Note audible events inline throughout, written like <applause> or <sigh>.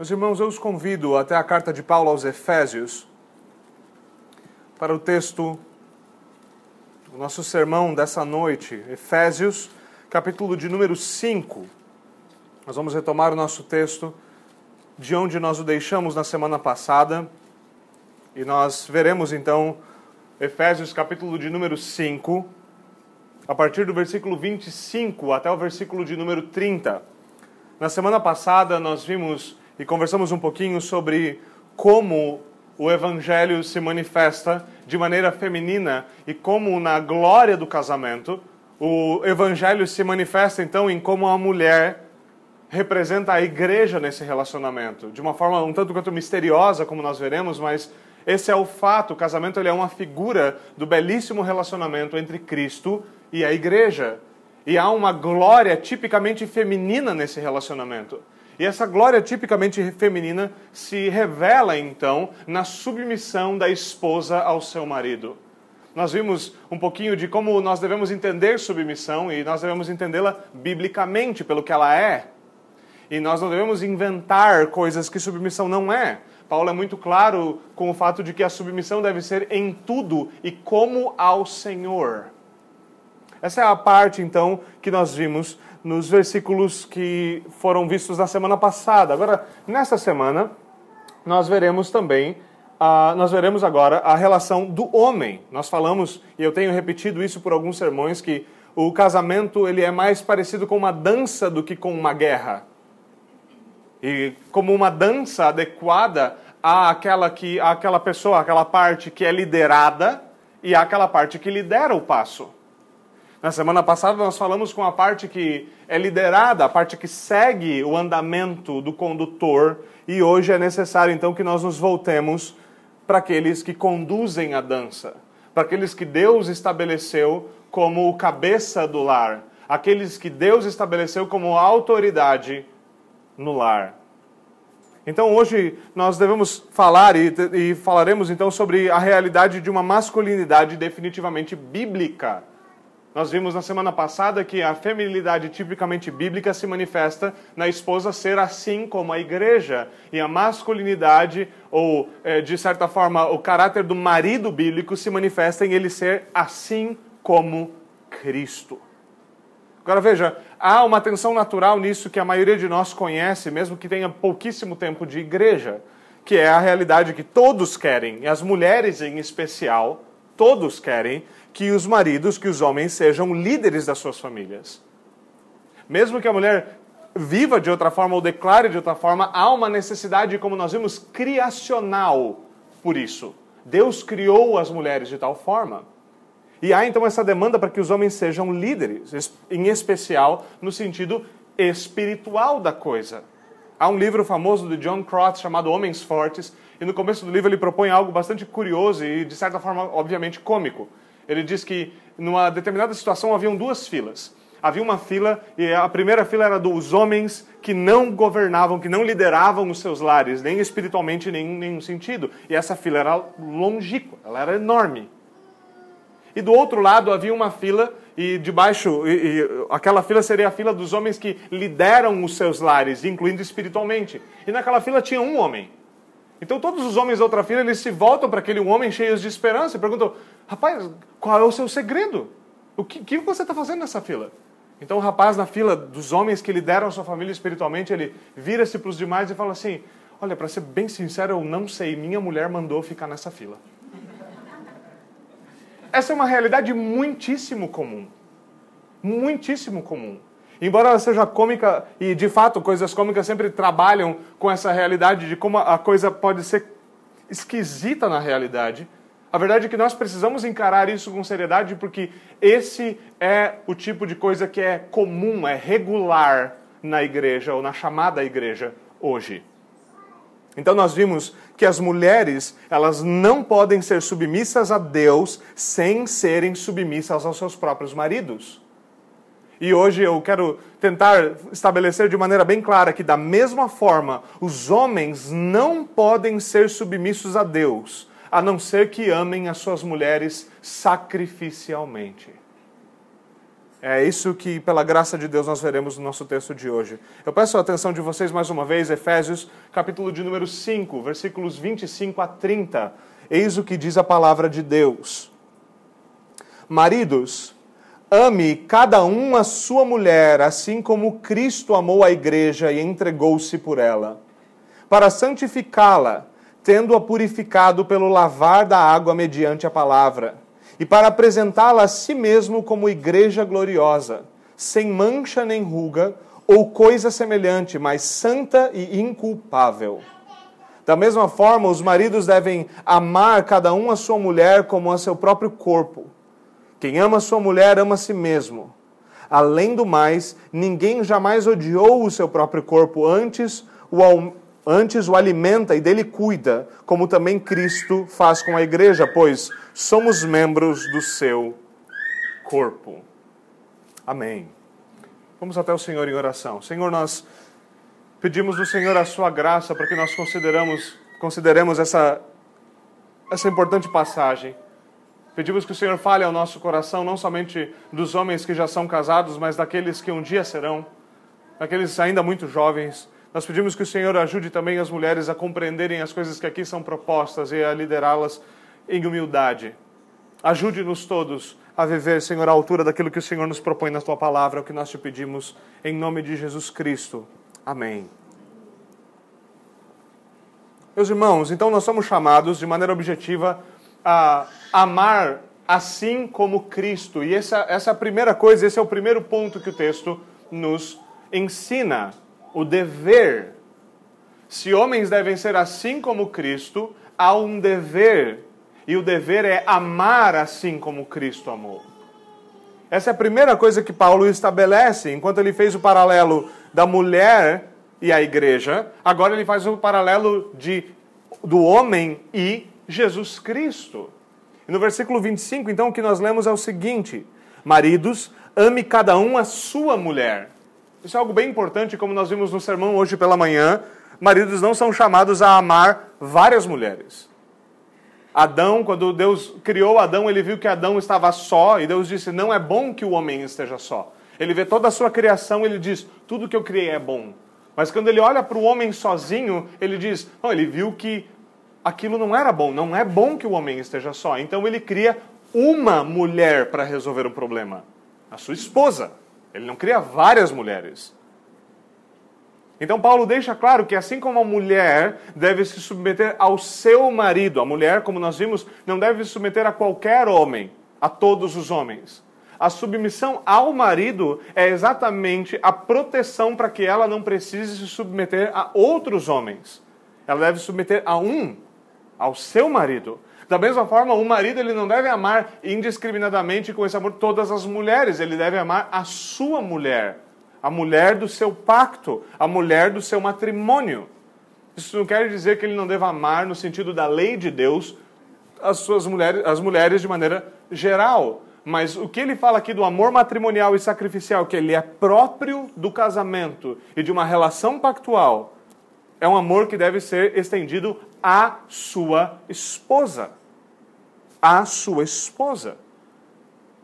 Meus irmãos, eu os convido até a carta de Paulo aos Efésios para o texto do nosso sermão dessa noite, Efésios, capítulo de número 5. Nós vamos retomar o nosso texto de onde nós o deixamos na semana passada e nós veremos então Efésios, capítulo de número 5, a partir do versículo 25 até o versículo de número 30. Na semana passada nós vimos e conversamos um pouquinho sobre como o evangelho se manifesta de maneira feminina e como na glória do casamento o evangelho se manifesta então em como a mulher representa a igreja nesse relacionamento, de uma forma um tanto quanto misteriosa, como nós veremos, mas esse é o fato, o casamento ele é uma figura do belíssimo relacionamento entre Cristo e a igreja. E há uma glória tipicamente feminina nesse relacionamento. E essa glória tipicamente feminina se revela então na submissão da esposa ao seu marido. Nós vimos um pouquinho de como nós devemos entender submissão e nós devemos entendê-la biblicamente pelo que ela é. E nós não devemos inventar coisas que submissão não é. Paulo é muito claro com o fato de que a submissão deve ser em tudo e como ao Senhor. Essa é a parte, então, que nós vimos nos versículos que foram vistos na semana passada. Agora, nesta semana, nós veremos também, uh, nós veremos agora a relação do homem. Nós falamos, e eu tenho repetido isso por alguns sermões, que o casamento ele é mais parecido com uma dança do que com uma guerra. E como uma dança adequada àquela, que, àquela pessoa, àquela parte que é liderada e àquela parte que lidera o passo. Na semana passada nós falamos com a parte que é liderada, a parte que segue o andamento do condutor, e hoje é necessário então que nós nos voltemos para aqueles que conduzem a dança, para aqueles que Deus estabeleceu como o cabeça do lar, aqueles que Deus estabeleceu como autoridade no lar. Então hoje nós devemos falar e, e falaremos então sobre a realidade de uma masculinidade definitivamente bíblica nós vimos na semana passada que a feminilidade tipicamente bíblica se manifesta na esposa ser assim como a igreja, e a masculinidade, ou é, de certa forma o caráter do marido bíblico, se manifesta em ele ser assim como Cristo. Agora veja, há uma tensão natural nisso que a maioria de nós conhece, mesmo que tenha pouquíssimo tempo de igreja, que é a realidade que todos querem, e as mulheres em especial, todos querem, que os maridos, que os homens sejam líderes das suas famílias. Mesmo que a mulher viva de outra forma ou declare de outra forma, há uma necessidade, como nós vimos, criacional por isso. Deus criou as mulheres de tal forma. E há então essa demanda para que os homens sejam líderes, em especial no sentido espiritual da coisa. Há um livro famoso de John Crotts chamado Homens Fortes, e no começo do livro ele propõe algo bastante curioso e, de certa forma, obviamente cômico. Ele diz que numa determinada situação haviam duas filas. Havia uma fila e a primeira fila era dos homens que não governavam, que não lideravam os seus lares, nem espiritualmente, nem em nenhum sentido. E essa fila era longínqua, ela era enorme. E do outro lado havia uma fila e debaixo, e, e, aquela fila seria a fila dos homens que lideram os seus lares, incluindo espiritualmente. E naquela fila tinha um homem. Então todos os homens da outra fila, eles se voltam para aquele homem cheios de esperança e perguntam, rapaz, qual é o seu segredo? O que, que você está fazendo nessa fila? Então o rapaz na fila dos homens que lideram a sua família espiritualmente, ele vira-se para os demais e fala assim, olha, para ser bem sincero, eu não sei, minha mulher mandou ficar nessa fila. Essa é uma realidade muitíssimo comum. Muitíssimo comum. Embora ela seja cômica, e de fato coisas cômicas sempre trabalham com essa realidade de como a coisa pode ser esquisita na realidade, a verdade é que nós precisamos encarar isso com seriedade porque esse é o tipo de coisa que é comum, é regular na igreja ou na chamada igreja hoje. Então nós vimos que as mulheres, elas não podem ser submissas a Deus sem serem submissas aos seus próprios maridos. E hoje eu quero tentar estabelecer de maneira bem clara que, da mesma forma, os homens não podem ser submissos a Deus, a não ser que amem as suas mulheres sacrificialmente. É isso que, pela graça de Deus, nós veremos no nosso texto de hoje. Eu peço a atenção de vocês mais uma vez, Efésios, capítulo de número 5, versículos 25 a 30. Eis o que diz a palavra de Deus. Maridos, ame cada um a sua mulher, assim como Cristo amou a igreja e entregou-se por ela, para santificá-la, tendo-a purificado pelo lavar da água mediante a palavra e para apresentá-la a si mesmo como igreja gloriosa, sem mancha nem ruga ou coisa semelhante, mas santa e inculpável. Da mesma forma, os maridos devem amar cada um a sua mulher como a seu próprio corpo. Quem ama sua mulher ama a si mesmo. Além do mais, ninguém jamais odiou o seu próprio corpo, antes o, antes o alimenta e dele cuida, como também Cristo faz com a igreja, pois somos membros do seu corpo. Amém. Vamos até o Senhor em oração. Senhor, nós pedimos do Senhor a sua graça para que nós consideramos, consideremos essa, essa importante passagem. Pedimos que o Senhor fale ao nosso coração, não somente dos homens que já são casados, mas daqueles que um dia serão, daqueles ainda muito jovens. Nós pedimos que o Senhor ajude também as mulheres a compreenderem as coisas que aqui são propostas e a liderá-las em humildade. Ajude-nos todos a viver, Senhor, à altura daquilo que o Senhor nos propõe na tua palavra, o que nós te pedimos, em nome de Jesus Cristo. Amém. Meus irmãos, então nós somos chamados, de maneira objetiva, a amar assim como Cristo. E essa, essa é primeira coisa, esse é o primeiro ponto que o texto nos ensina: o dever. Se homens devem ser assim como Cristo, há um dever e o dever é amar assim como Cristo amou. Essa é a primeira coisa que Paulo estabelece, enquanto ele fez o paralelo da mulher e a igreja, agora ele faz o paralelo de, do homem e Jesus Cristo. E no versículo 25, então, o que nós lemos é o seguinte: Maridos, ame cada um a sua mulher. Isso é algo bem importante, como nós vimos no sermão hoje pela manhã. Maridos não são chamados a amar várias mulheres. Adão, quando Deus criou Adão, ele viu que Adão estava só e Deus disse: Não é bom que o homem esteja só. Ele vê toda a sua criação, ele diz: Tudo que eu criei é bom. Mas quando ele olha para o homem sozinho, ele diz: ele viu que aquilo não era bom, não é bom que o homem esteja só. Então ele cria uma mulher para resolver o problema, a sua esposa. Ele não cria várias mulheres. Então, Paulo deixa claro que, assim como a mulher deve se submeter ao seu marido, a mulher, como nós vimos, não deve se submeter a qualquer homem, a todos os homens. A submissão ao marido é exatamente a proteção para que ela não precise se submeter a outros homens. Ela deve se submeter a um, ao seu marido. Da mesma forma, o marido ele não deve amar indiscriminadamente com esse amor todas as mulheres, ele deve amar a sua mulher a mulher do seu pacto, a mulher do seu matrimônio. Isso não quer dizer que ele não deva amar no sentido da lei de Deus as suas mulheres, as mulheres de maneira geral. Mas o que ele fala aqui do amor matrimonial e sacrificial, que ele é próprio do casamento e de uma relação pactual, é um amor que deve ser estendido à sua esposa. À sua esposa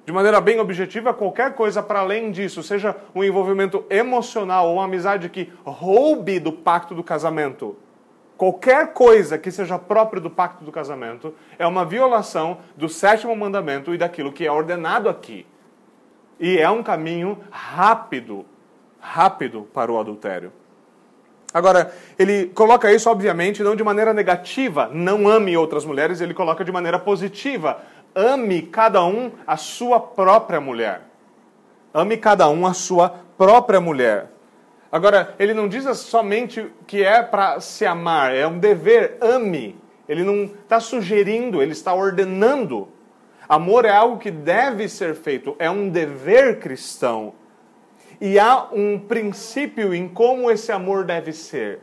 de maneira bem objetiva, qualquer coisa para além disso, seja um envolvimento emocional ou uma amizade que roube do pacto do casamento, qualquer coisa que seja próprio do pacto do casamento, é uma violação do sétimo mandamento e daquilo que é ordenado aqui. E é um caminho rápido, rápido para o adultério. Agora, ele coloca isso, obviamente, não de maneira negativa, não ame outras mulheres, ele coloca de maneira positiva, ame cada um a sua própria mulher. Ame cada um a sua própria mulher. Agora, ele não diz somente que é para se amar, é um dever, ame. Ele não está sugerindo, ele está ordenando. Amor é algo que deve ser feito, é um dever cristão. E há um princípio em como esse amor deve ser.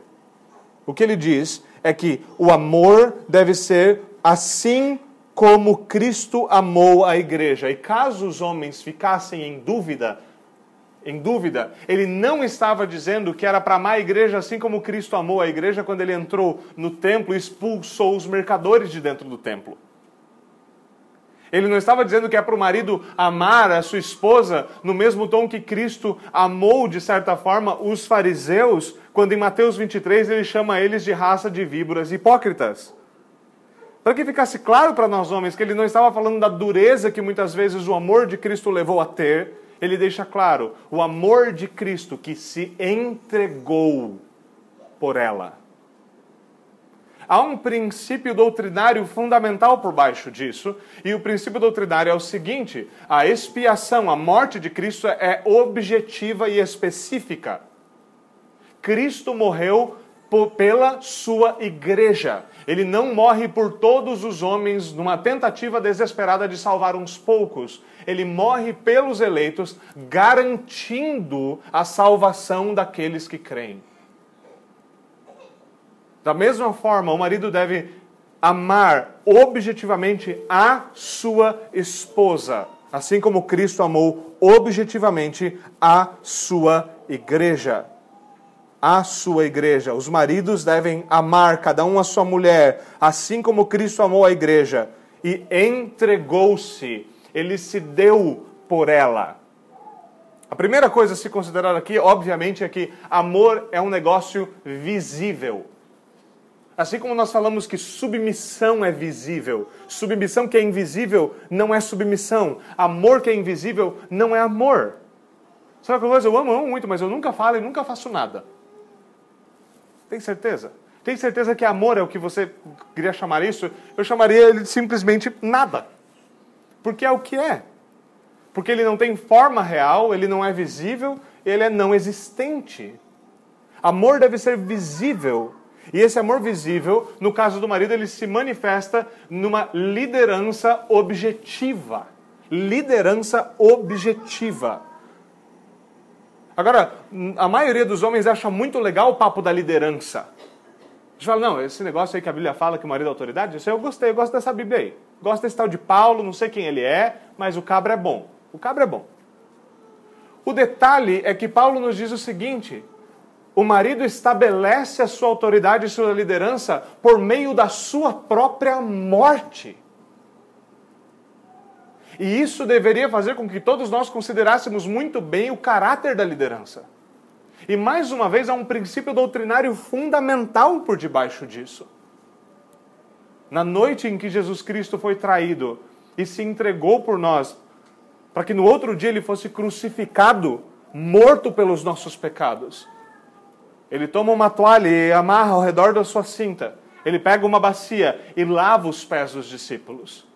O que ele diz é que o amor deve ser assim como Cristo amou a igreja. E caso os homens ficassem em dúvida, em dúvida, ele não estava dizendo que era para amar a igreja assim como Cristo amou a igreja quando ele entrou no templo e expulsou os mercadores de dentro do templo. Ele não estava dizendo que é para o marido amar a sua esposa no mesmo tom que Cristo amou, de certa forma, os fariseus, quando em Mateus 23 ele chama eles de raça de víboras hipócritas. Para que ficasse claro para nós homens que ele não estava falando da dureza que muitas vezes o amor de Cristo levou a ter, ele deixa claro o amor de Cristo que se entregou por ela. Há um princípio doutrinário fundamental por baixo disso, e o princípio doutrinário é o seguinte: a expiação, a morte de Cristo é objetiva e específica. Cristo morreu pela sua igreja. Ele não morre por todos os homens numa tentativa desesperada de salvar uns poucos. Ele morre pelos eleitos, garantindo a salvação daqueles que creem. Da mesma forma, o marido deve amar objetivamente a sua esposa, assim como Cristo amou objetivamente a sua igreja. A sua igreja. Os maridos devem amar cada um a sua mulher, assim como Cristo amou a igreja e entregou-se, ele se deu por ela. A primeira coisa a se considerar aqui, obviamente, é que amor é um negócio visível. Assim como nós falamos que submissão é visível, submissão que é invisível não é submissão, amor que é invisível não é amor. Sabe uma coisa? Eu amo, amo muito, mas eu nunca falo e nunca faço nada. Tem certeza? Tem certeza que amor é o que você queria chamar isso? Eu chamaria ele de simplesmente nada. Porque é o que é. Porque ele não tem forma real, ele não é visível, ele é não existente. Amor deve ser visível e esse amor visível, no caso do marido, ele se manifesta numa liderança objetiva. Liderança objetiva. Agora, a maioria dos homens acha muito legal o papo da liderança. Eles falam, não, esse negócio aí que a Bíblia fala que o marido é autoridade, isso aí eu gostei, eu gosto dessa Bíblia aí. Gosto desse tal de Paulo, não sei quem ele é, mas o cabra é bom. O cabra é bom. O detalhe é que Paulo nos diz o seguinte: o marido estabelece a sua autoridade e sua liderança por meio da sua própria morte. E isso deveria fazer com que todos nós considerássemos muito bem o caráter da liderança. E mais uma vez, há um princípio doutrinário fundamental por debaixo disso. Na noite em que Jesus Cristo foi traído e se entregou por nós, para que no outro dia ele fosse crucificado, morto pelos nossos pecados ele toma uma toalha e amarra ao redor da sua cinta. Ele pega uma bacia e lava os pés dos discípulos.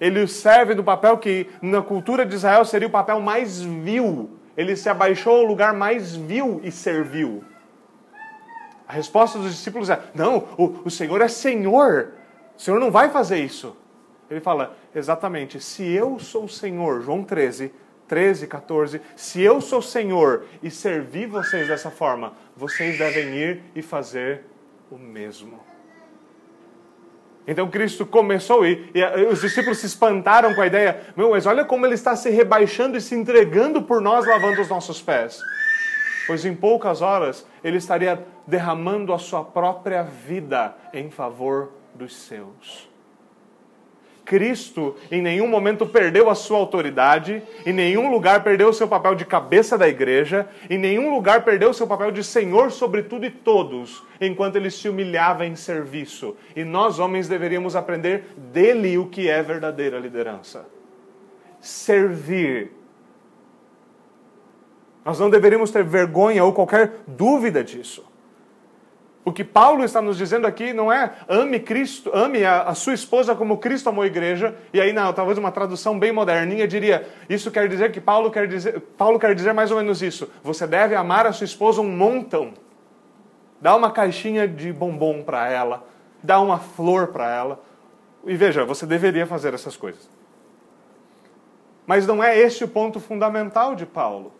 Ele serve do papel que na cultura de Israel seria o papel mais vil. Ele se abaixou ao lugar mais vil e serviu. A resposta dos discípulos é: Não, o, o Senhor é Senhor. O Senhor não vai fazer isso. Ele fala: Exatamente, se eu sou o Senhor, João 13, 13, 14. Se eu sou Senhor e servi vocês dessa forma, vocês devem ir e fazer o mesmo. Então Cristo começou e, e os discípulos se espantaram com a ideia: meu, mas olha como ele está se rebaixando e se entregando por nós, lavando os nossos pés. Pois em poucas horas ele estaria derramando a sua própria vida em favor dos seus. Cristo em nenhum momento perdeu a sua autoridade, em nenhum lugar perdeu o seu papel de cabeça da igreja, em nenhum lugar perdeu o seu papel de Senhor sobre tudo e todos, enquanto ele se humilhava em serviço. E nós, homens, deveríamos aprender dele o que é verdadeira liderança: servir. Nós não deveríamos ter vergonha ou qualquer dúvida disso. O que Paulo está nos dizendo aqui não é ame Cristo, ame a, a, sua esposa como Cristo amou a igreja. E aí, não, talvez uma tradução bem moderninha diria: isso quer dizer que Paulo quer dizer, Paulo quer dizer mais ou menos isso. Você deve amar a sua esposa um montão. Dá uma caixinha de bombom para ela, dá uma flor para ela. E veja, você deveria fazer essas coisas. Mas não é esse o ponto fundamental de Paulo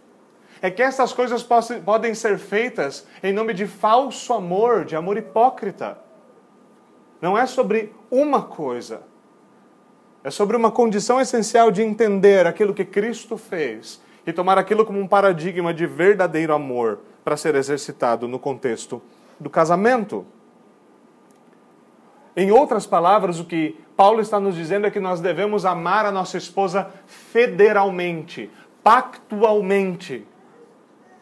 é que essas coisas podem ser feitas em nome de falso amor, de amor hipócrita. Não é sobre uma coisa. É sobre uma condição essencial de entender aquilo que Cristo fez e tomar aquilo como um paradigma de verdadeiro amor para ser exercitado no contexto do casamento. Em outras palavras, o que Paulo está nos dizendo é que nós devemos amar a nossa esposa federalmente, pactualmente.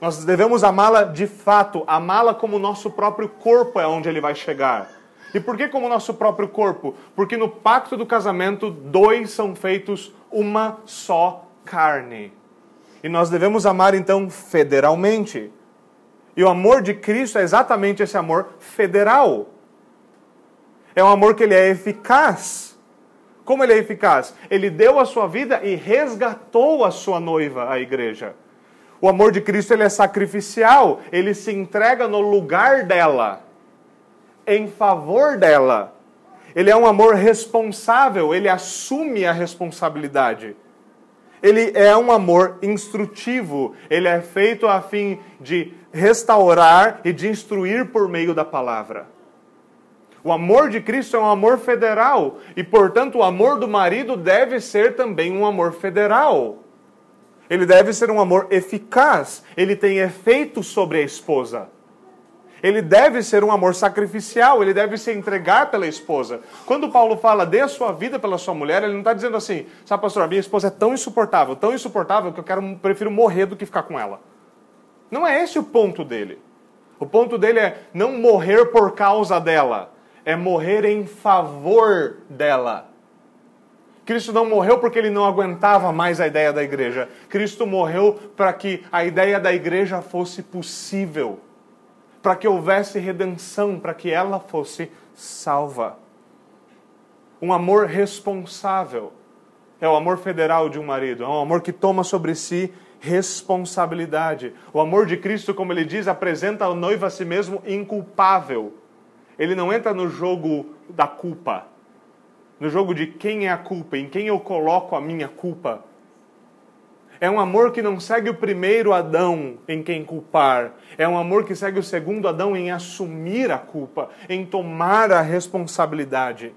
Nós devemos amá-la de fato, amá-la como o nosso próprio corpo é onde ele vai chegar. E por que como o nosso próprio corpo? Porque no pacto do casamento, dois são feitos uma só carne. E nós devemos amar então federalmente. E o amor de Cristo é exatamente esse amor federal. É um amor que ele é eficaz. Como ele é eficaz? Ele deu a sua vida e resgatou a sua noiva, a igreja. O amor de Cristo ele é sacrificial, ele se entrega no lugar dela, em favor dela. Ele é um amor responsável, ele assume a responsabilidade. Ele é um amor instrutivo, ele é feito a fim de restaurar e de instruir por meio da palavra. O amor de Cristo é um amor federal e, portanto, o amor do marido deve ser também um amor federal. Ele deve ser um amor eficaz, ele tem efeito sobre a esposa. Ele deve ser um amor sacrificial, ele deve se entregar pela esposa. Quando Paulo fala dê a sua vida pela sua mulher, ele não está dizendo assim, sabe, pastor, a minha esposa é tão insuportável, tão insuportável que eu quero, prefiro morrer do que ficar com ela. Não é esse o ponto dele. O ponto dele é não morrer por causa dela, é morrer em favor dela. Cristo não morreu porque ele não aguentava mais a ideia da igreja. Cristo morreu para que a ideia da igreja fosse possível, para que houvesse redenção, para que ela fosse salva. Um amor responsável é o amor federal de um marido, é um amor que toma sobre si responsabilidade. O amor de Cristo, como ele diz, apresenta a noiva a si mesmo inculpável. Ele não entra no jogo da culpa no jogo de quem é a culpa, em quem eu coloco a minha culpa. É um amor que não segue o primeiro Adão em quem culpar. É um amor que segue o segundo Adão em assumir a culpa, em tomar a responsabilidade.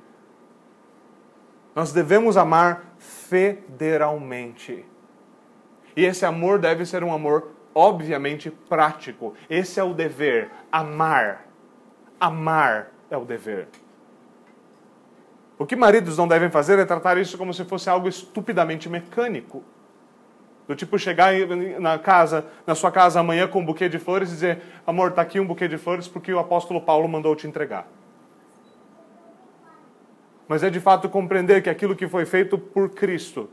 Nós devemos amar federalmente. E esse amor deve ser um amor, obviamente, prático. Esse é o dever. Amar. Amar é o dever. O que maridos não devem fazer é tratar isso como se fosse algo estupidamente mecânico. Do tipo chegar na casa, na sua casa amanhã com um buquê de flores e dizer: "Amor, está aqui um buquê de flores porque o apóstolo Paulo mandou te entregar". Mas é de fato compreender que aquilo que foi feito por Cristo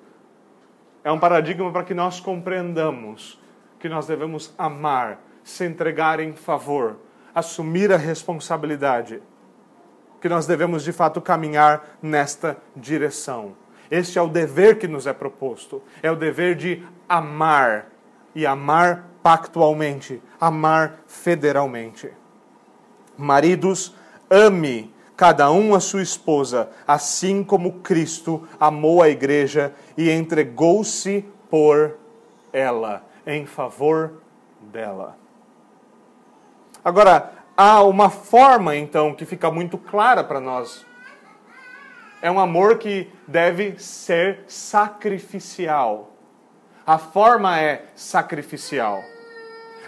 é um paradigma para que nós compreendamos que nós devemos amar, se entregar em favor, assumir a responsabilidade que nós devemos de fato caminhar nesta direção. Este é o dever que nos é proposto. É o dever de amar e amar pactualmente, amar federalmente. Maridos, ame cada um a sua esposa, assim como Cristo amou a igreja e entregou-se por ela, em favor dela. Agora, há uma forma, então, que fica muito clara para nós. É um amor que deve ser sacrificial. A forma é sacrificial.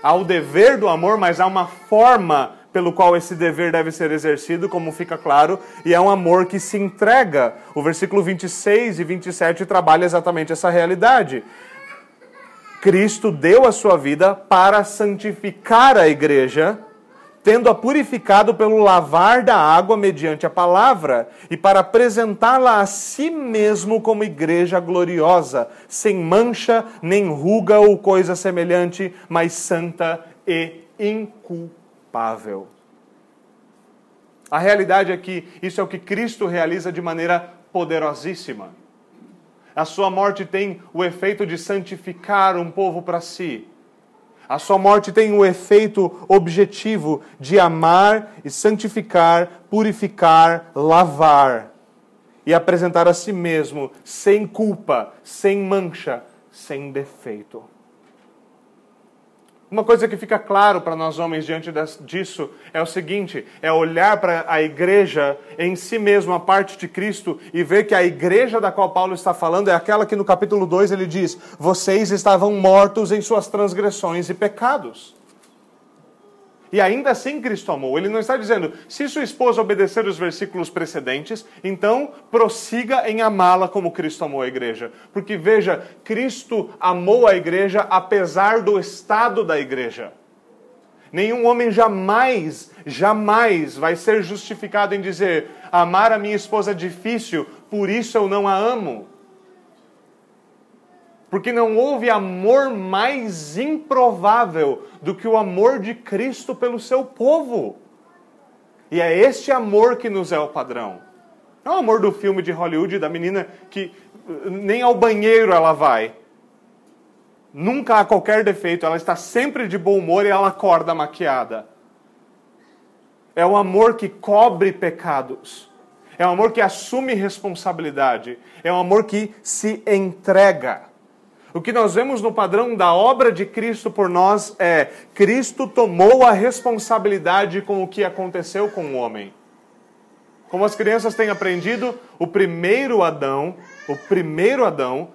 Há o dever do amor, mas há uma forma pelo qual esse dever deve ser exercido, como fica claro, e é um amor que se entrega. O versículo 26 e 27 trabalha exatamente essa realidade. Cristo deu a sua vida para santificar a igreja tendo-a purificado pelo lavar da água mediante a palavra, e para apresentá-la a si mesmo como igreja gloriosa, sem mancha, nem ruga ou coisa semelhante, mas santa e inculpável. A realidade é que isso é o que Cristo realiza de maneira poderosíssima. A sua morte tem o efeito de santificar um povo para si a sua morte tem o efeito objetivo de amar e santificar, purificar, lavar e apresentar a si mesmo sem culpa, sem mancha, sem defeito. Uma coisa que fica claro para nós homens diante disso é o seguinte: é olhar para a igreja em si mesmo, a parte de Cristo, e ver que a igreja da qual Paulo está falando é aquela que no capítulo 2 ele diz: Vocês estavam mortos em suas transgressões e pecados. E ainda assim Cristo amou. Ele não está dizendo, se sua esposa obedecer os versículos precedentes, então prossiga em amá-la como Cristo amou a igreja. Porque veja, Cristo amou a igreja apesar do estado da igreja. Nenhum homem jamais, jamais vai ser justificado em dizer: amar a minha esposa é difícil, por isso eu não a amo. Porque não houve amor mais improvável do que o amor de Cristo pelo seu povo. E é este amor que nos é o padrão. Não é o amor do filme de Hollywood da menina que nem ao banheiro ela vai. Nunca há qualquer defeito, ela está sempre de bom humor e ela acorda maquiada. É o amor que cobre pecados. É o amor que assume responsabilidade. É o amor que se entrega. O que nós vemos no padrão da obra de Cristo por nós é: Cristo tomou a responsabilidade com o que aconteceu com o homem. Como as crianças têm aprendido, o primeiro Adão, o primeiro Adão,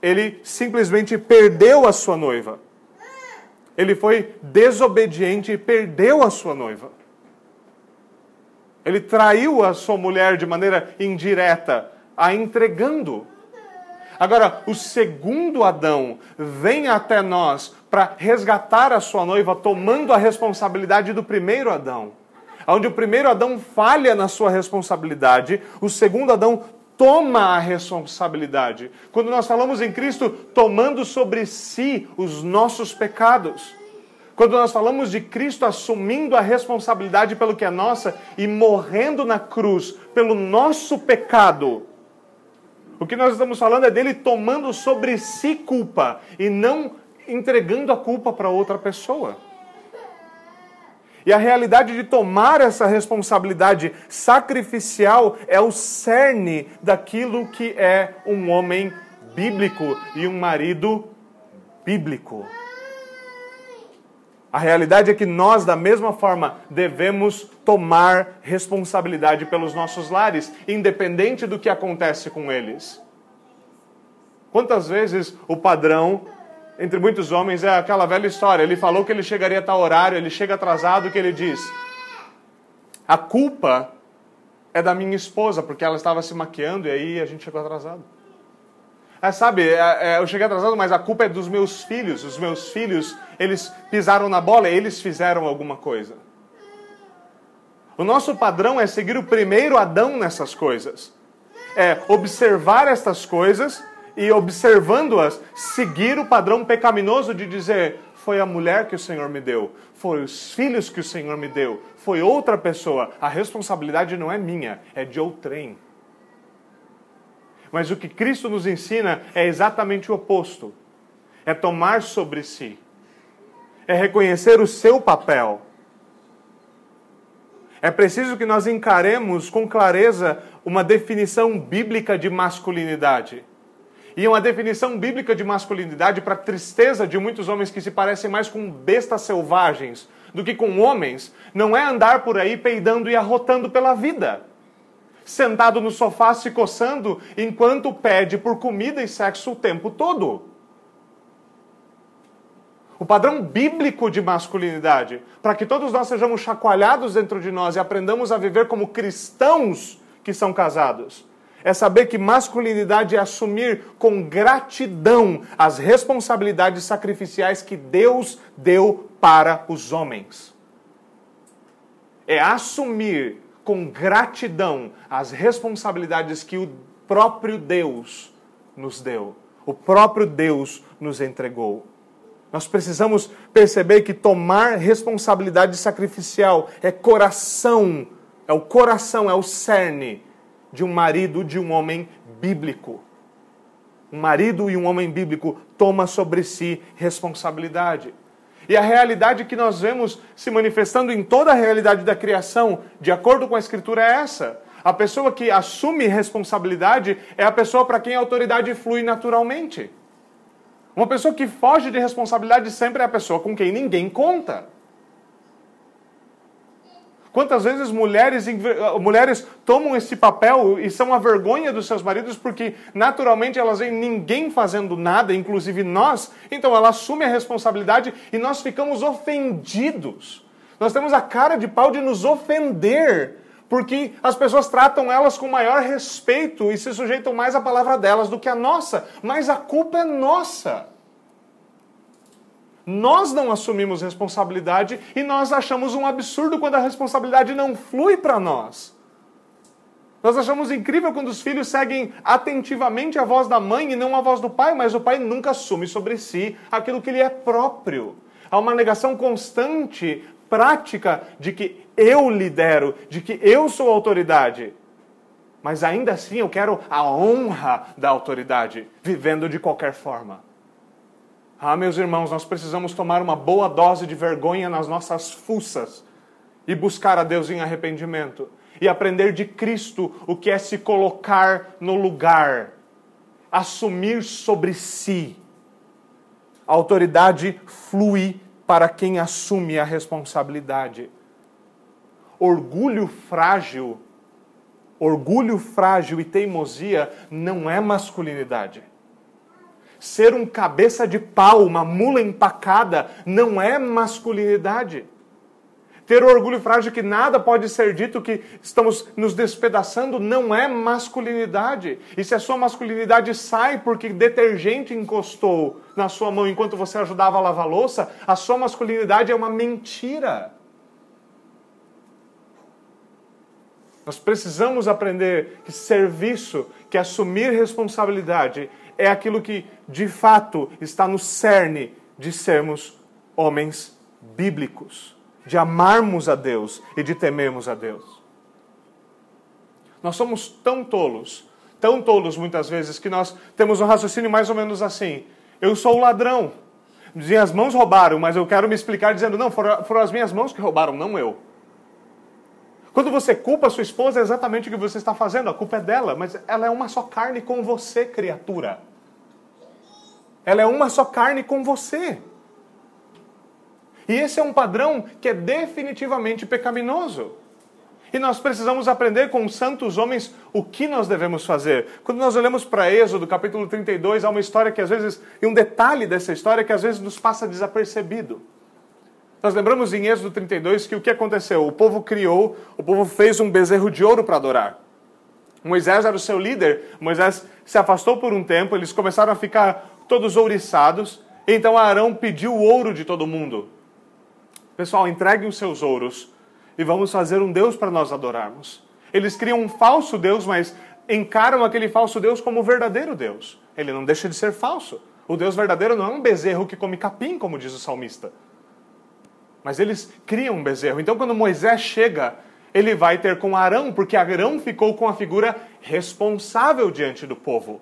ele simplesmente perdeu a sua noiva. Ele foi desobediente e perdeu a sua noiva. Ele traiu a sua mulher de maneira indireta, a entregando. Agora, o segundo Adão vem até nós para resgatar a sua noiva, tomando a responsabilidade do primeiro Adão. Onde o primeiro Adão falha na sua responsabilidade, o segundo Adão toma a responsabilidade. Quando nós falamos em Cristo tomando sobre si os nossos pecados, quando nós falamos de Cristo assumindo a responsabilidade pelo que é nossa e morrendo na cruz pelo nosso pecado, o que nós estamos falando é dele tomando sobre si culpa e não entregando a culpa para outra pessoa. E a realidade de tomar essa responsabilidade sacrificial é o cerne daquilo que é um homem bíblico e um marido bíblico. A realidade é que nós, da mesma forma, devemos tomar responsabilidade pelos nossos lares, independente do que acontece com eles. Quantas vezes o padrão entre muitos homens é aquela velha história: ele falou que ele chegaria a tal horário, ele chega atrasado, que ele diz: A culpa é da minha esposa, porque ela estava se maquiando e aí a gente chegou atrasado. É, sabe, é, é, eu cheguei atrasado, mas a culpa é dos meus filhos. Os meus filhos, eles pisaram na bola, eles fizeram alguma coisa. O nosso padrão é seguir o primeiro Adão nessas coisas. É observar estas coisas e, observando-as, seguir o padrão pecaminoso de dizer: foi a mulher que o Senhor me deu, foi os filhos que o Senhor me deu, foi outra pessoa. A responsabilidade não é minha, é de outrem. Mas o que Cristo nos ensina é exatamente o oposto. É tomar sobre si. É reconhecer o seu papel. É preciso que nós encaremos com clareza uma definição bíblica de masculinidade. E uma definição bíblica de masculinidade para a tristeza de muitos homens que se parecem mais com bestas selvagens do que com homens, não é andar por aí peidando e arrotando pela vida sentado no sofá se coçando enquanto pede por comida e sexo o tempo todo. O padrão bíblico de masculinidade, para que todos nós sejamos chacoalhados dentro de nós e aprendamos a viver como cristãos que são casados, é saber que masculinidade é assumir com gratidão as responsabilidades sacrificiais que Deus deu para os homens. É assumir com gratidão as responsabilidades que o próprio Deus nos deu, o próprio Deus nos entregou. Nós precisamos perceber que tomar responsabilidade sacrificial é coração, é o coração, é o cerne de um marido, de um homem bíblico. Um marido e um homem bíblico toma sobre si responsabilidade. E a realidade que nós vemos se manifestando em toda a realidade da criação, de acordo com a Escritura, é essa. A pessoa que assume responsabilidade é a pessoa para quem a autoridade flui naturalmente. Uma pessoa que foge de responsabilidade sempre é a pessoa com quem ninguém conta. Quantas vezes mulheres, mulheres tomam esse papel e são a vergonha dos seus maridos porque naturalmente elas veem ninguém fazendo nada, inclusive nós, então ela assume a responsabilidade e nós ficamos ofendidos. Nós temos a cara de pau de nos ofender, porque as pessoas tratam elas com maior respeito e se sujeitam mais à palavra delas do que a nossa, mas a culpa é nossa. Nós não assumimos responsabilidade e nós achamos um absurdo quando a responsabilidade não flui para nós. Nós achamos incrível quando os filhos seguem atentivamente a voz da mãe e não a voz do pai, mas o pai nunca assume sobre si aquilo que lhe é próprio. Há uma negação constante, prática, de que eu lidero, de que eu sou autoridade. Mas ainda assim eu quero a honra da autoridade, vivendo de qualquer forma. Ah, meus irmãos, nós precisamos tomar uma boa dose de vergonha nas nossas fuças e buscar a Deus em arrependimento e aprender de Cristo o que é se colocar no lugar, assumir sobre si. A autoridade flui para quem assume a responsabilidade. Orgulho frágil, orgulho frágil e teimosia não é masculinidade. Ser um cabeça de pau, uma mula empacada, não é masculinidade. Ter orgulho frágil que nada pode ser dito, que estamos nos despedaçando, não é masculinidade. E se a sua masculinidade sai porque detergente encostou na sua mão enquanto você ajudava a lavar a louça, a sua masculinidade é uma mentira. Nós precisamos aprender que serviço, que assumir responsabilidade, é aquilo que de fato está no cerne de sermos homens bíblicos de amarmos a Deus e de temermos a Deus. Nós somos tão tolos, tão tolos muitas vezes, que nós temos um raciocínio mais ou menos assim: eu sou o ladrão, minhas mãos roubaram, mas eu quero me explicar dizendo: não, foram, foram as minhas mãos que roubaram, não eu. Quando você culpa sua esposa, é exatamente o que você está fazendo, a culpa é dela, mas ela é uma só carne com você, criatura. Ela é uma só carne com você. E esse é um padrão que é definitivamente pecaminoso. E nós precisamos aprender com os santos homens o que nós devemos fazer. Quando nós olhamos para Êxodo, capítulo 32, há uma história que às vezes, e um detalhe dessa história que às vezes nos passa desapercebido. Nós lembramos em Êxodo 32 que o que aconteceu? O povo criou, o povo fez um bezerro de ouro para adorar. Moisés era o seu líder, Moisés se afastou por um tempo, eles começaram a ficar todos ouriçados, então Arão pediu o ouro de todo mundo. Pessoal, entreguem os seus ouros e vamos fazer um Deus para nós adorarmos. Eles criam um falso Deus, mas encaram aquele falso Deus como o verdadeiro Deus. Ele não deixa de ser falso. O Deus verdadeiro não é um bezerro que come capim, como diz o salmista. Mas eles criam um bezerro. Então, quando Moisés chega, ele vai ter com Arão, porque Arão ficou com a figura responsável diante do povo.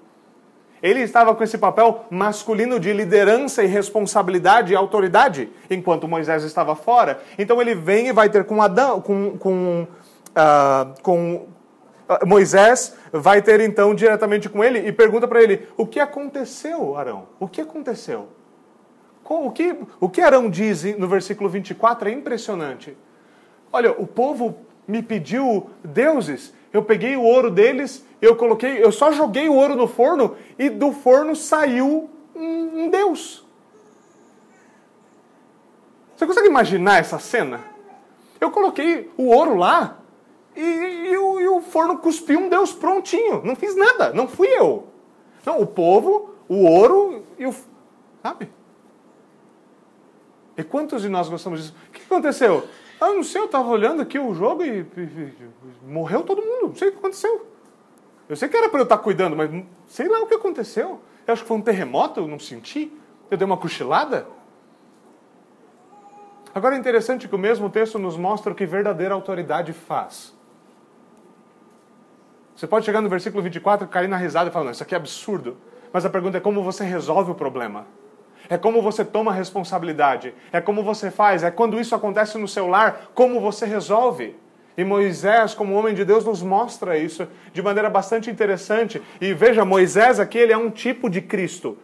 Ele estava com esse papel masculino de liderança e responsabilidade e autoridade, enquanto Moisés estava fora. Então ele vem e vai ter com Adão, com, com, uh, com uh, Moisés, vai ter então diretamente com ele e pergunta para ele: o que aconteceu, Arão? O que aconteceu? O que, o que Arão diz no versículo 24 é impressionante. Olha, o povo me pediu deuses eu peguei o ouro deles, eu coloquei, eu só joguei o ouro no forno e do forno saiu um, um Deus. Você consegue imaginar essa cena? Eu coloquei o ouro lá e, e, o, e, o, forno cuspiu um Deus prontinho. Não fiz nada, não fui eu. Não, o povo, o ouro e o. Sabe? E quantos de nós gostamos disso? O que aconteceu? Ah, não sei, eu estava olhando aqui o jogo e, e, e, morreu todo mundo. Não sei o que aconteceu. Eu sei que era para eu estar cuidando, mas sei lá o que aconteceu. Eu acho que foi um terremoto, eu não senti. Eu dei uma cochilada. Agora é interessante que o mesmo texto nos mostra o que verdadeira autoridade faz. Você pode chegar no versículo 24, cair na risada e falar, não, isso aqui é absurdo. Mas a pergunta é como você resolve o problema é como você toma responsabilidade, é como você faz, é quando isso acontece no seu lar, como você resolve. E Moisés, como homem de Deus, nos mostra isso de maneira bastante interessante. E veja, Moisés aqui ele é um tipo de Cristo.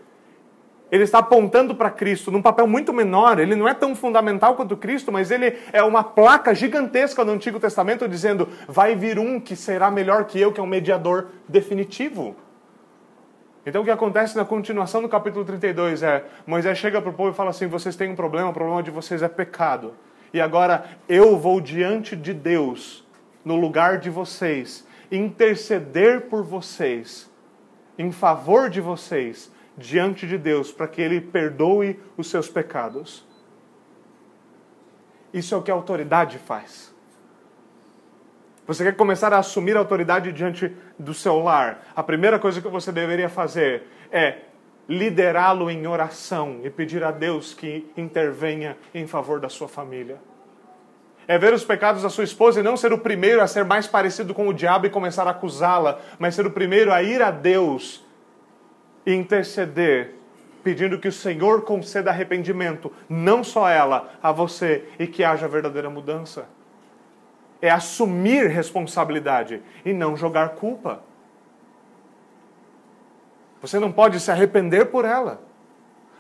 Ele está apontando para Cristo num papel muito menor. Ele não é tão fundamental quanto Cristo, mas ele é uma placa gigantesca no Antigo Testamento dizendo: vai vir um que será melhor que eu, que é um mediador definitivo. Então o que acontece na continuação do capítulo 32 é: Moisés chega para o povo e fala assim: vocês têm um problema, o problema de vocês é pecado. e agora eu vou diante de Deus, no lugar de vocês, interceder por vocês, em favor de vocês, diante de Deus, para que Ele perdoe os seus pecados. Isso é o que a autoridade faz. Você quer começar a assumir a autoridade diante do seu lar? A primeira coisa que você deveria fazer é liderá-lo em oração e pedir a Deus que intervenha em favor da sua família. É ver os pecados da sua esposa e não ser o primeiro a ser mais parecido com o diabo e começar a acusá-la, mas ser o primeiro a ir a Deus e interceder, pedindo que o Senhor conceda arrependimento, não só ela, a você, e que haja verdadeira mudança. É assumir responsabilidade e não jogar culpa. Você não pode se arrepender por ela.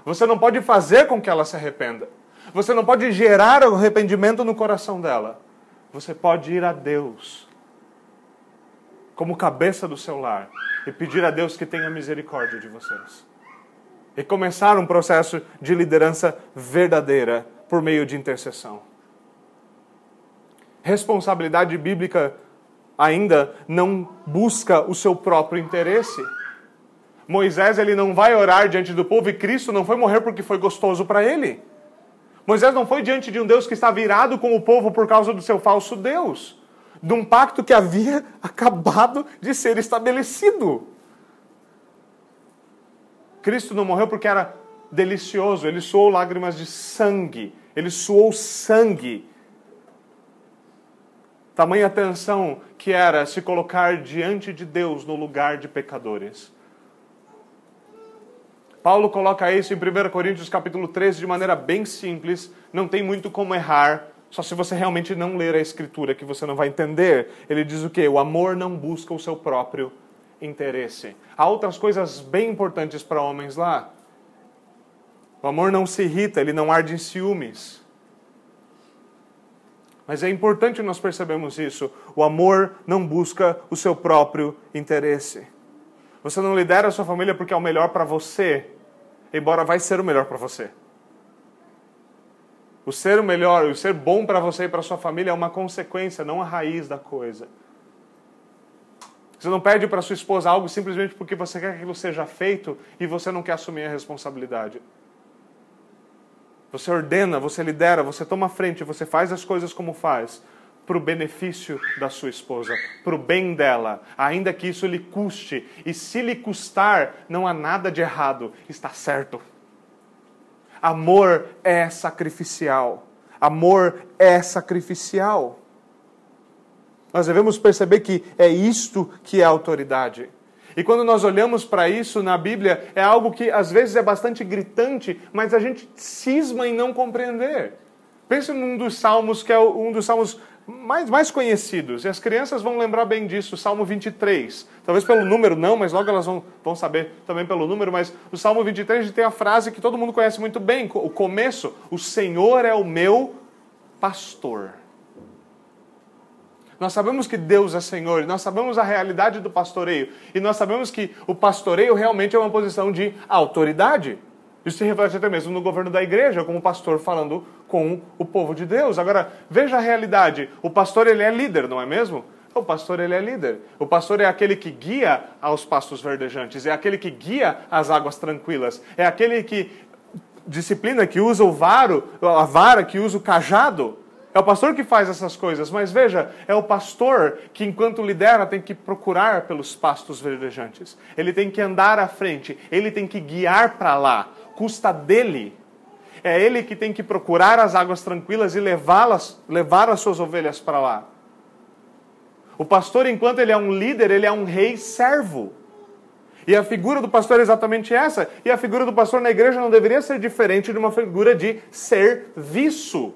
Você não pode fazer com que ela se arrependa. Você não pode gerar arrependimento no coração dela. Você pode ir a Deus, como cabeça do seu lar, e pedir a Deus que tenha misericórdia de vocês. E começar um processo de liderança verdadeira por meio de intercessão. Responsabilidade bíblica ainda não busca o seu próprio interesse Moisés ele não vai orar diante do povo e Cristo não foi morrer porque foi gostoso para ele. Moisés não foi diante de um Deus que está virado com o povo por causa do seu falso Deus, de um pacto que havia <laughs> acabado de ser estabelecido. Cristo não morreu porque era delicioso, ele suou lágrimas de sangue, ele suou sangue. Tamanha atenção que era se colocar diante de Deus no lugar de pecadores. Paulo coloca isso em 1 Coríntios capítulo 13 de maneira bem simples, não tem muito como errar, só se você realmente não ler a escritura que você não vai entender. Ele diz o quê? O amor não busca o seu próprio interesse. Há outras coisas bem importantes para homens lá. O amor não se irrita, ele não arde em ciúmes. Mas é importante nós percebemos isso. O amor não busca o seu próprio interesse. Você não lidera a sua família porque é o melhor para você, embora vai ser o melhor para você. O ser o melhor, o ser bom para você e para sua família é uma consequência, não a raiz da coisa. Você não pede para sua esposa algo simplesmente porque você quer que aquilo seja feito e você não quer assumir a responsabilidade. Você ordena, você lidera, você toma frente, você faz as coisas como faz, para o benefício da sua esposa, para o bem dela, ainda que isso lhe custe. E se lhe custar, não há nada de errado, está certo. Amor é sacrificial. Amor é sacrificial. Nós devemos perceber que é isto que é autoridade. E quando nós olhamos para isso na Bíblia, é algo que às vezes é bastante gritante, mas a gente cisma em não compreender. Pense num dos salmos que é um dos salmos mais, mais conhecidos, e as crianças vão lembrar bem disso, o Salmo 23. Talvez pelo número não, mas logo elas vão, vão saber também pelo número, mas o Salmo 23 tem a frase que todo mundo conhece muito bem, o começo, o Senhor é o meu pastor. Nós sabemos que Deus é Senhor, nós sabemos a realidade do pastoreio, e nós sabemos que o pastoreio realmente é uma posição de autoridade. Isso se reflete até mesmo no governo da igreja, como pastor falando com o povo de Deus. Agora, veja a realidade. O pastor ele é líder, não é mesmo? O pastor ele é líder. O pastor é aquele que guia aos pastos verdejantes, é aquele que guia as águas tranquilas, é aquele que disciplina, que usa o varo, a vara, que usa o cajado. É o pastor que faz essas coisas, mas veja, é o pastor que, enquanto lidera, tem que procurar pelos pastos verdejantes. Ele tem que andar à frente, ele tem que guiar para lá custa dele. É ele que tem que procurar as águas tranquilas e levá-las, levar as suas ovelhas para lá. O pastor, enquanto ele é um líder, ele é um rei servo. E a figura do pastor é exatamente essa. E a figura do pastor na igreja não deveria ser diferente de uma figura de serviço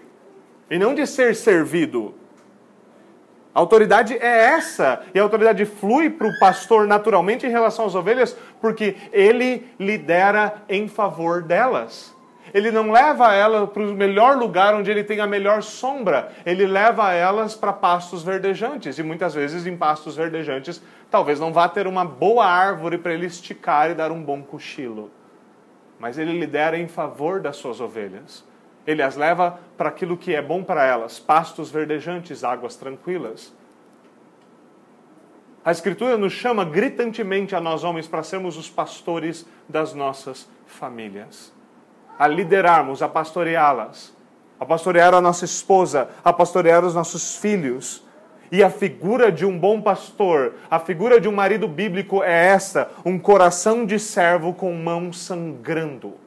e não de ser servido. A autoridade é essa, e a autoridade flui para o pastor naturalmente em relação às ovelhas, porque ele lidera em favor delas. Ele não leva ela para o melhor lugar onde ele tem a melhor sombra, ele leva elas para pastos verdejantes, e muitas vezes em pastos verdejantes talvez não vá ter uma boa árvore para ele esticar e dar um bom cochilo. Mas ele lidera em favor das suas ovelhas. Ele as leva para aquilo que é bom para elas: pastos verdejantes, águas tranquilas. A Escritura nos chama gritantemente a nós homens para sermos os pastores das nossas famílias, a liderarmos, a pastoreá-las, a pastorear a nossa esposa, a pastorear os nossos filhos. E a figura de um bom pastor, a figura de um marido bíblico é essa: um coração de servo com mão sangrando.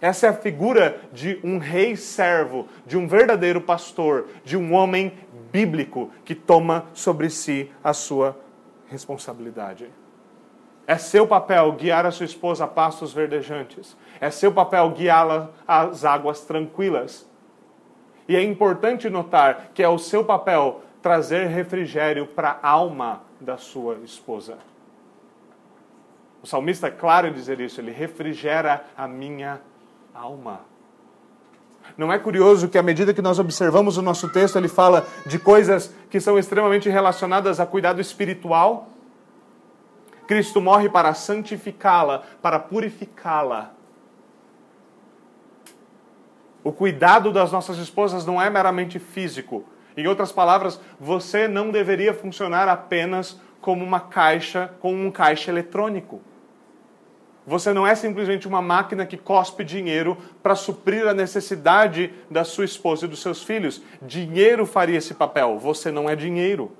Essa é a figura de um rei servo, de um verdadeiro pastor, de um homem bíblico que toma sobre si a sua responsabilidade. É seu papel guiar a sua esposa a pastos verdejantes. É seu papel guiá-la às águas tranquilas. E é importante notar que é o seu papel trazer refrigério para a alma da sua esposa. O salmista é claro em dizer isso, ele refrigera a minha alma. Não é curioso que, à medida que nós observamos o nosso texto, ele fala de coisas que são extremamente relacionadas a cuidado espiritual? Cristo morre para santificá-la, para purificá-la. O cuidado das nossas esposas não é meramente físico. Em outras palavras, você não deveria funcionar apenas como uma caixa, como um caixa eletrônico. Você não é simplesmente uma máquina que cospe dinheiro para suprir a necessidade da sua esposa e dos seus filhos. Dinheiro faria esse papel. Você não é dinheiro.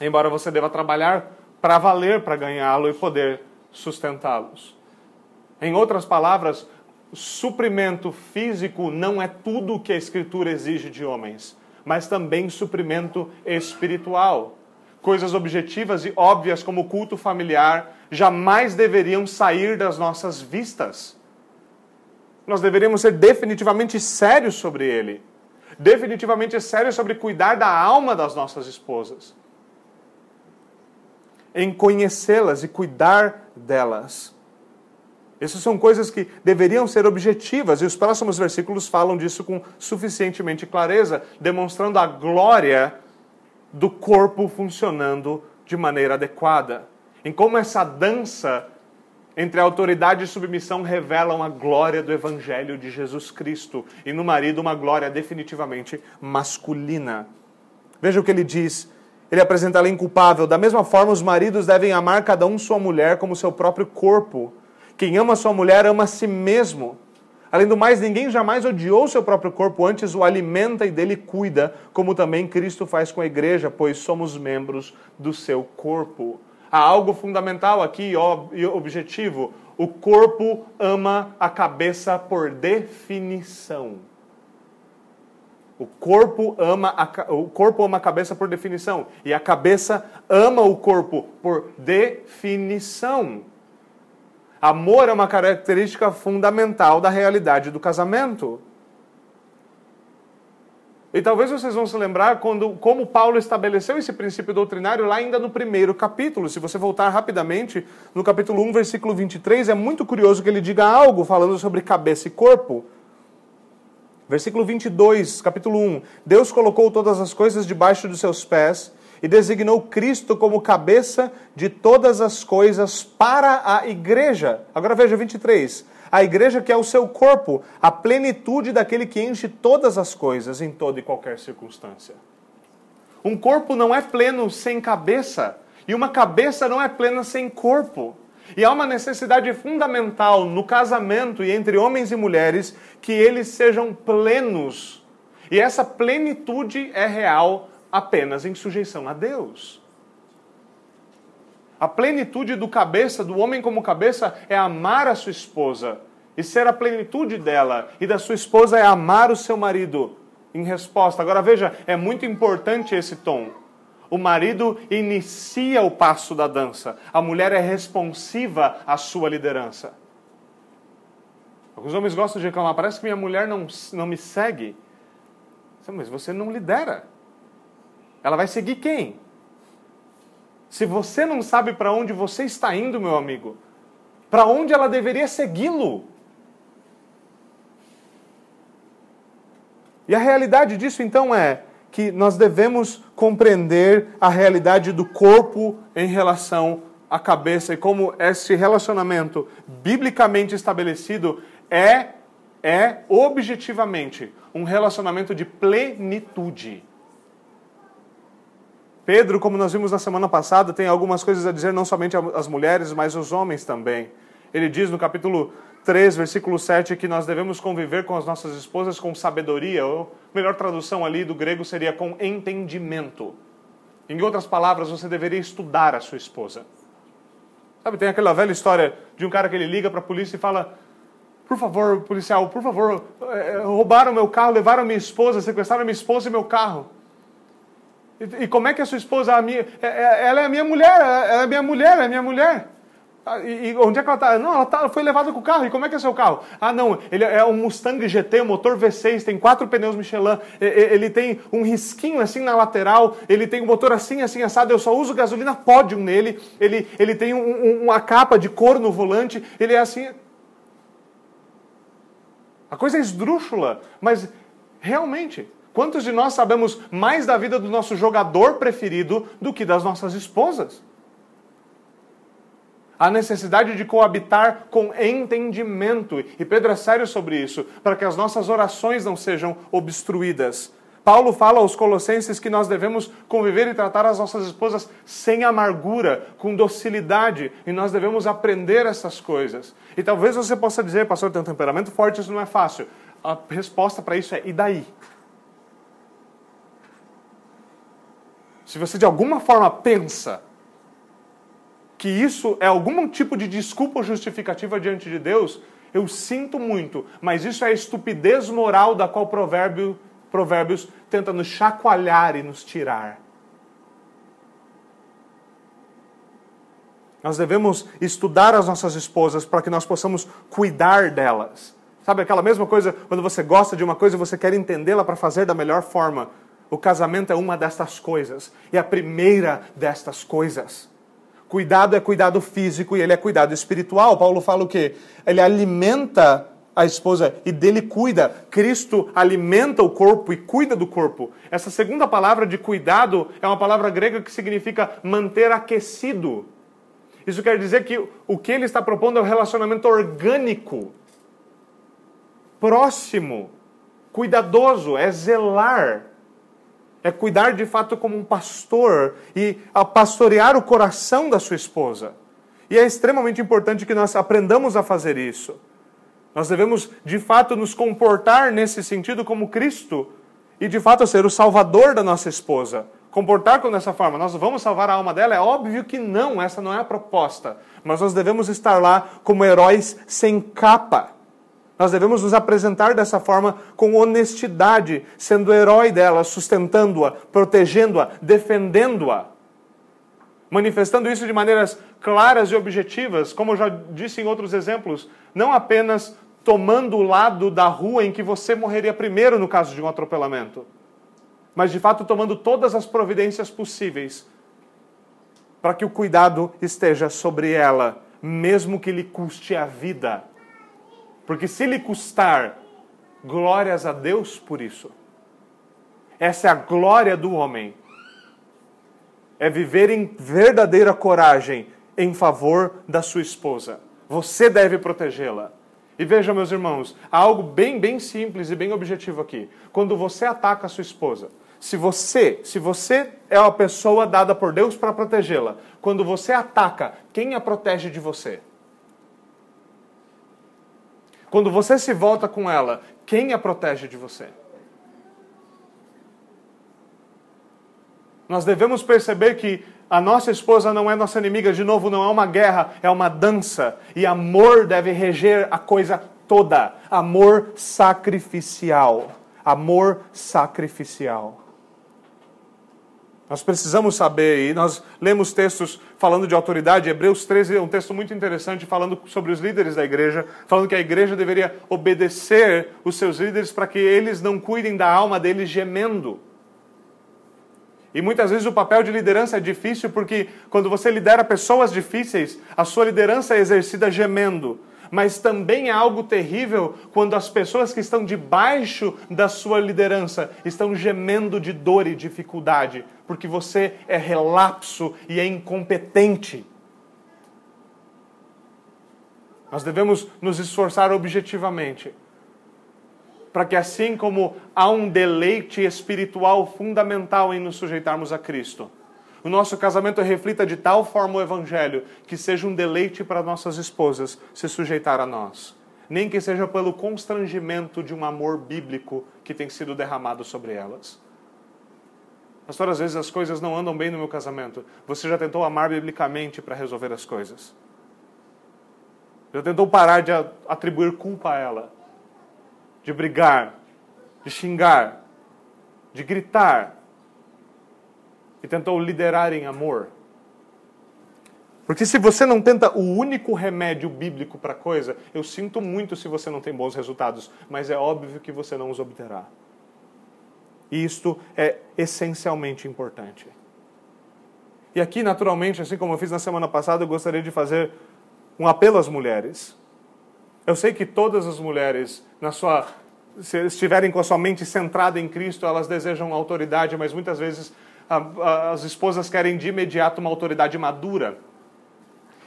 Embora você deva trabalhar para valer para ganhá-lo e poder sustentá-los. Em outras palavras, suprimento físico não é tudo o que a Escritura exige de homens, mas também suprimento espiritual. Coisas objetivas e óbvias como o culto familiar jamais deveriam sair das nossas vistas. Nós deveríamos ser definitivamente sérios sobre ele. Definitivamente sérios sobre cuidar da alma das nossas esposas. Em conhecê-las e cuidar delas. Essas são coisas que deveriam ser objetivas, e os próximos versículos falam disso com suficientemente clareza, demonstrando a glória do corpo funcionando de maneira adequada em como essa dança entre autoridade e submissão revelam a glória do Evangelho de Jesus Cristo e no marido uma glória definitivamente masculina. Veja o que ele diz. Ele apresenta a lei inculpável. Da mesma forma, os maridos devem amar cada um sua mulher como seu próprio corpo. Quem ama sua mulher ama a si mesmo. Além do mais, ninguém jamais odiou seu próprio corpo, antes o alimenta e dele cuida, como também Cristo faz com a igreja, pois somos membros do seu corpo. Há algo fundamental aqui e objetivo. O corpo ama a cabeça por definição. O corpo ama a, o corpo ama a cabeça por definição e a cabeça ama o corpo por definição. Amor é uma característica fundamental da realidade do casamento. E talvez vocês vão se lembrar quando, como Paulo estabeleceu esse princípio doutrinário lá ainda no primeiro capítulo. Se você voltar rapidamente, no capítulo 1, versículo 23, é muito curioso que ele diga algo falando sobre cabeça e corpo. Versículo 22, capítulo 1. Deus colocou todas as coisas debaixo dos seus pés e designou Cristo como cabeça de todas as coisas para a igreja. Agora veja 23 a igreja que é o seu corpo, a plenitude daquele que enche todas as coisas em toda e qualquer circunstância. Um corpo não é pleno sem cabeça, e uma cabeça não é plena sem corpo. E há uma necessidade fundamental no casamento e entre homens e mulheres que eles sejam plenos. E essa plenitude é real apenas em sujeição a Deus. A plenitude do cabeça, do homem como cabeça, é amar a sua esposa e ser a plenitude dela, e da sua esposa é amar o seu marido. Em resposta. Agora veja, é muito importante esse tom. O marido inicia o passo da dança, a mulher é responsiva à sua liderança. Alguns homens gostam de reclamar, parece que minha mulher não, não me segue. Mas você não lidera. Ela vai seguir quem? Se você não sabe para onde você está indo, meu amigo, para onde ela deveria segui-lo? E a realidade disso então é que nós devemos compreender a realidade do corpo em relação a cabeça e como esse relacionamento biblicamente estabelecido é é objetivamente um relacionamento de plenitude. Pedro, como nós vimos na semana passada, tem algumas coisas a dizer não somente às mulheres, mas aos homens também. Ele diz no capítulo 3, versículo 7, que nós devemos conviver com as nossas esposas com sabedoria, ou melhor tradução ali do grego seria com entendimento. Em outras palavras, você deveria estudar a sua esposa. Sabe, tem aquela velha história de um cara que ele liga para a polícia e fala: Por favor, policial, por favor, eh, roubaram meu carro, levaram minha esposa, sequestraram minha esposa e meu carro. E, e como é que a sua esposa, a minha, é, é, ela é a minha mulher, ela é minha mulher, ela é minha mulher. Ah, e, e, onde é que ela está? Não, ela tá, foi levada com o carro. E como é que é seu carro? Ah, não, ele é um Mustang GT, motor V6, tem quatro pneus Michelin, ele tem um risquinho assim na lateral, ele tem um motor assim, assim, assado, eu só uso gasolina Podium nele, ele, ele tem um, um, uma capa de couro no volante, ele é assim... A coisa é esdrúxula, mas realmente, quantos de nós sabemos mais da vida do nosso jogador preferido do que das nossas esposas? a necessidade de coabitar com entendimento. E Pedro é sério sobre isso, para que as nossas orações não sejam obstruídas. Paulo fala aos Colossenses que nós devemos conviver e tratar as nossas esposas sem amargura, com docilidade, e nós devemos aprender essas coisas. E talvez você possa dizer, pastor, tem um temperamento forte, isso não é fácil. A resposta para isso é: e daí? Se você de alguma forma pensa que isso é algum tipo de desculpa ou justificativa diante de Deus, eu sinto muito, mas isso é a estupidez moral da qual provérbio, Provérbios tenta nos chacoalhar e nos tirar. Nós devemos estudar as nossas esposas para que nós possamos cuidar delas. Sabe aquela mesma coisa quando você gosta de uma coisa e você quer entendê-la para fazer da melhor forma? O casamento é uma destas coisas, e a primeira destas coisas. Cuidado é cuidado físico e ele é cuidado espiritual. Paulo fala o quê? Ele alimenta a esposa e dele cuida. Cristo alimenta o corpo e cuida do corpo. Essa segunda palavra de cuidado é uma palavra grega que significa manter aquecido. Isso quer dizer que o que ele está propondo é um relacionamento orgânico, próximo, cuidadoso, é zelar é cuidar de fato como um pastor e a pastorear o coração da sua esposa. E é extremamente importante que nós aprendamos a fazer isso. Nós devemos de fato nos comportar nesse sentido como Cristo e de fato ser o salvador da nossa esposa. Comportar com dessa forma, nós vamos salvar a alma dela? É óbvio que não, essa não é a proposta. Mas nós devemos estar lá como heróis sem capa nós devemos nos apresentar dessa forma com honestidade, sendo herói dela, sustentando-a, protegendo-a, defendendo-a. Manifestando isso de maneiras claras e objetivas, como eu já disse em outros exemplos, não apenas tomando o lado da rua em que você morreria primeiro no caso de um atropelamento, mas de fato tomando todas as providências possíveis para que o cuidado esteja sobre ela, mesmo que lhe custe a vida. Porque se lhe custar, glórias a Deus por isso. Essa é a glória do homem. É viver em verdadeira coragem em favor da sua esposa. Você deve protegê-la. E veja, meus irmãos, há algo bem, bem simples e bem objetivo aqui. Quando você ataca a sua esposa, se você, se você é uma pessoa dada por Deus para protegê-la, quando você ataca, quem a protege de você? Quando você se volta com ela, quem a protege de você? Nós devemos perceber que a nossa esposa não é nossa inimiga, de novo, não é uma guerra, é uma dança. E amor deve reger a coisa toda. Amor sacrificial. Amor sacrificial. Nós precisamos saber, e nós lemos textos falando de autoridade. Hebreus 13 é um texto muito interessante falando sobre os líderes da igreja, falando que a igreja deveria obedecer os seus líderes para que eles não cuidem da alma deles gemendo. E muitas vezes o papel de liderança é difícil porque quando você lidera pessoas difíceis, a sua liderança é exercida gemendo mas também é algo terrível quando as pessoas que estão debaixo da sua liderança estão gemendo de dor e dificuldade, porque você é relapso e é incompetente. Nós devemos nos esforçar objetivamente para que, assim como há um deleite espiritual fundamental em nos sujeitarmos a Cristo, o nosso casamento reflita de tal forma o Evangelho que seja um deleite para nossas esposas se sujeitar a nós. Nem que seja pelo constrangimento de um amor bíblico que tem sido derramado sobre elas. Pastor, às vezes as coisas não andam bem no meu casamento. Você já tentou amar biblicamente para resolver as coisas? Já tentou parar de atribuir culpa a ela? de brigar, de xingar, de gritar, e tentou liderar em amor. Porque se você não tenta o único remédio bíblico para a coisa, eu sinto muito se você não tem bons resultados, mas é óbvio que você não os obterá. E isto é essencialmente importante. E aqui, naturalmente, assim como eu fiz na semana passada, eu gostaria de fazer um apelo às mulheres. Eu sei que todas as mulheres, na sua, se estiverem com a sua mente centrada em Cristo, elas desejam autoridade, mas muitas vezes as esposas querem de imediato uma autoridade madura.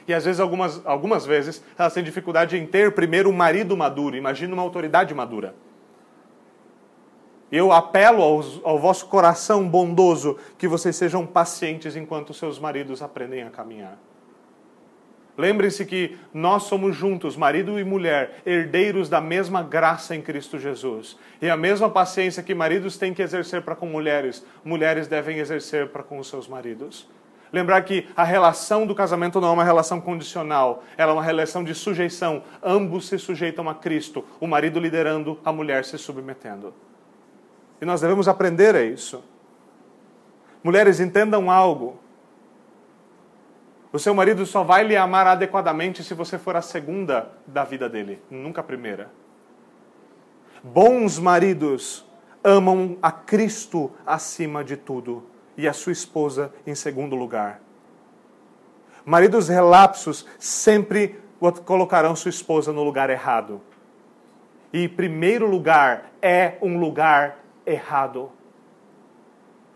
E às vezes, algumas, algumas vezes, elas têm dificuldade em ter primeiro um marido maduro. Imagina uma autoridade madura. Eu apelo aos, ao vosso coração bondoso que vocês sejam pacientes enquanto seus maridos aprendem a caminhar. Lembre-se que nós somos juntos, marido e mulher, herdeiros da mesma graça em Cristo Jesus. E a mesma paciência que maridos têm que exercer para com mulheres, mulheres devem exercer para com os seus maridos. Lembrar que a relação do casamento não é uma relação condicional, ela é uma relação de sujeição. Ambos se sujeitam a Cristo, o marido liderando, a mulher se submetendo. E nós devemos aprender a isso. Mulheres, entendam algo. O seu marido só vai lhe amar adequadamente se você for a segunda da vida dele, nunca a primeira. Bons maridos amam a Cristo acima de tudo e a sua esposa em segundo lugar. Maridos relapsos sempre colocarão sua esposa no lugar errado. E primeiro lugar é um lugar errado.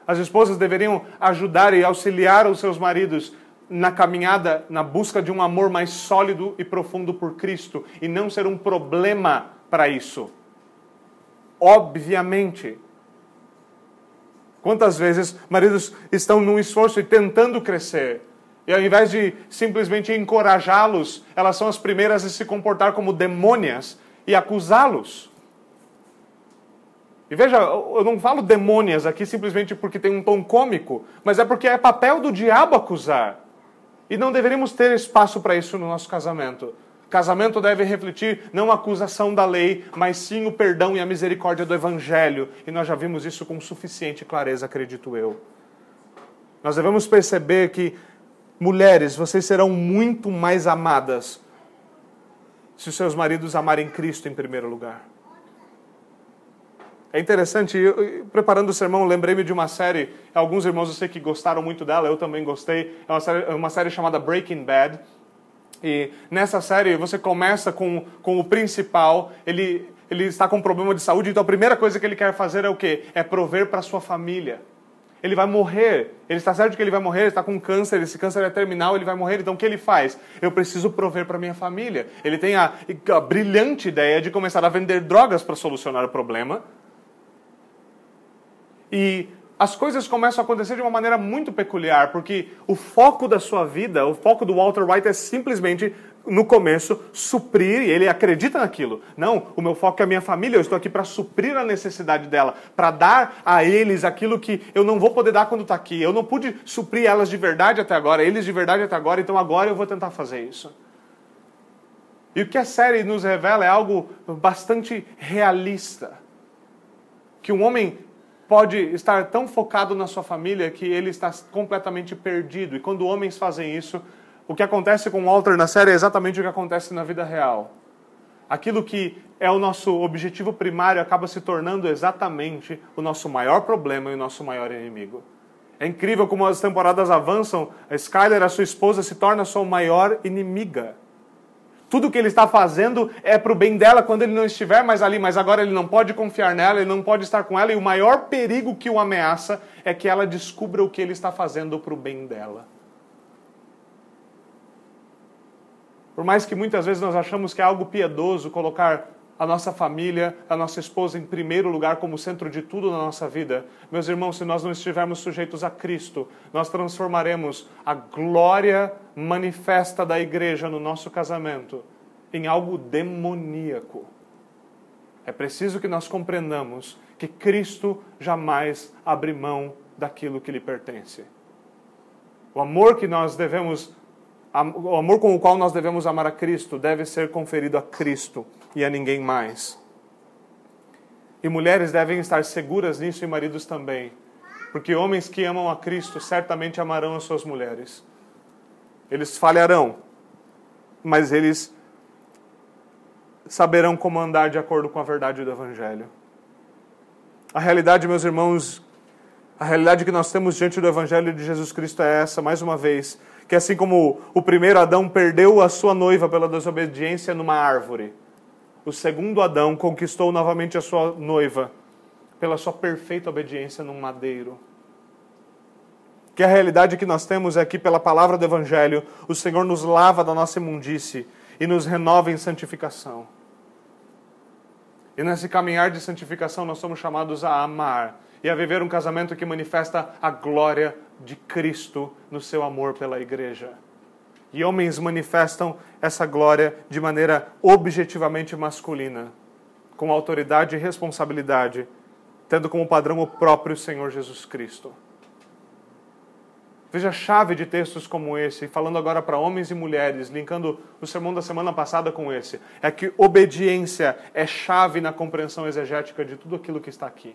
As esposas deveriam ajudar e auxiliar os seus maridos na caminhada, na busca de um amor mais sólido e profundo por Cristo e não ser um problema para isso. Obviamente. Quantas vezes maridos estão num esforço e tentando crescer, e ao invés de simplesmente encorajá-los, elas são as primeiras a se comportar como demônias e acusá-los. E veja, eu não falo demônias aqui simplesmente porque tem um tom cômico, mas é porque é papel do diabo acusar. E não deveríamos ter espaço para isso no nosso casamento. Casamento deve refletir não a acusação da lei, mas sim o perdão e a misericórdia do Evangelho. E nós já vimos isso com suficiente clareza, acredito eu. Nós devemos perceber que, mulheres, vocês serão muito mais amadas se os seus maridos amarem Cristo em primeiro lugar. É interessante, eu, preparando o sermão, lembrei-me de uma série, alguns irmãos eu sei que gostaram muito dela, eu também gostei, é uma série, é uma série chamada Breaking Bad. E nessa série você começa com, com o principal, ele, ele está com um problema de saúde, então a primeira coisa que ele quer fazer é o quê? É prover para sua família. Ele vai morrer, ele está certo que ele vai morrer, ele está com câncer, esse câncer é terminal, ele vai morrer, então o que ele faz? Eu preciso prover para minha família. Ele tem a, a brilhante ideia de começar a vender drogas para solucionar o problema, e as coisas começam a acontecer de uma maneira muito peculiar, porque o foco da sua vida, o foco do Walter White é simplesmente, no começo, suprir, e ele acredita naquilo. Não, o meu foco é a minha família, eu estou aqui para suprir a necessidade dela, para dar a eles aquilo que eu não vou poder dar quando está aqui. Eu não pude suprir elas de verdade até agora, eles de verdade até agora, então agora eu vou tentar fazer isso. E o que a série nos revela é algo bastante realista. Que um homem pode estar tão focado na sua família que ele está completamente perdido. E quando homens fazem isso, o que acontece com Walter na série é exatamente o que acontece na vida real. Aquilo que é o nosso objetivo primário acaba se tornando exatamente o nosso maior problema e o nosso maior inimigo. É incrível como as temporadas avançam, a Skyler, a sua esposa, se torna sua maior inimiga. Tudo que ele está fazendo é para o bem dela quando ele não estiver mais ali, mas agora ele não pode confiar nela, ele não pode estar com ela, e o maior perigo que o ameaça é que ela descubra o que ele está fazendo para o bem dela. Por mais que muitas vezes nós achamos que é algo piedoso colocar a nossa família, a nossa esposa em primeiro lugar como centro de tudo na nossa vida. Meus irmãos, se nós não estivermos sujeitos a Cristo, nós transformaremos a glória manifesta da igreja no nosso casamento em algo demoníaco. É preciso que nós compreendamos que Cristo jamais abre mão daquilo que lhe pertence. O amor que nós devemos o amor com o qual nós devemos amar a Cristo deve ser conferido a Cristo e a ninguém mais. E mulheres devem estar seguras nisso e maridos também, porque homens que amam a Cristo certamente amarão as suas mulheres. Eles falharão, mas eles saberão como andar de acordo com a verdade do Evangelho. A realidade, meus irmãos, a realidade que nós temos diante do Evangelho de Jesus Cristo é essa, mais uma vez que assim como o primeiro Adão perdeu a sua noiva pela desobediência numa árvore, o segundo Adão conquistou novamente a sua noiva pela sua perfeita obediência num madeiro. Que a realidade que nós temos é que, pela palavra do Evangelho, o Senhor nos lava da nossa imundície e nos renova em santificação. E nesse caminhar de santificação, nós somos chamados a amar e a viver um casamento que manifesta a glória de Cristo no seu amor pela igreja. E homens manifestam essa glória de maneira objetivamente masculina, com autoridade e responsabilidade, tendo como padrão o próprio Senhor Jesus Cristo. Veja a chave de textos como esse, falando agora para homens e mulheres, linkando o sermão da semana passada com esse, é que obediência é chave na compreensão exegética de tudo aquilo que está aqui.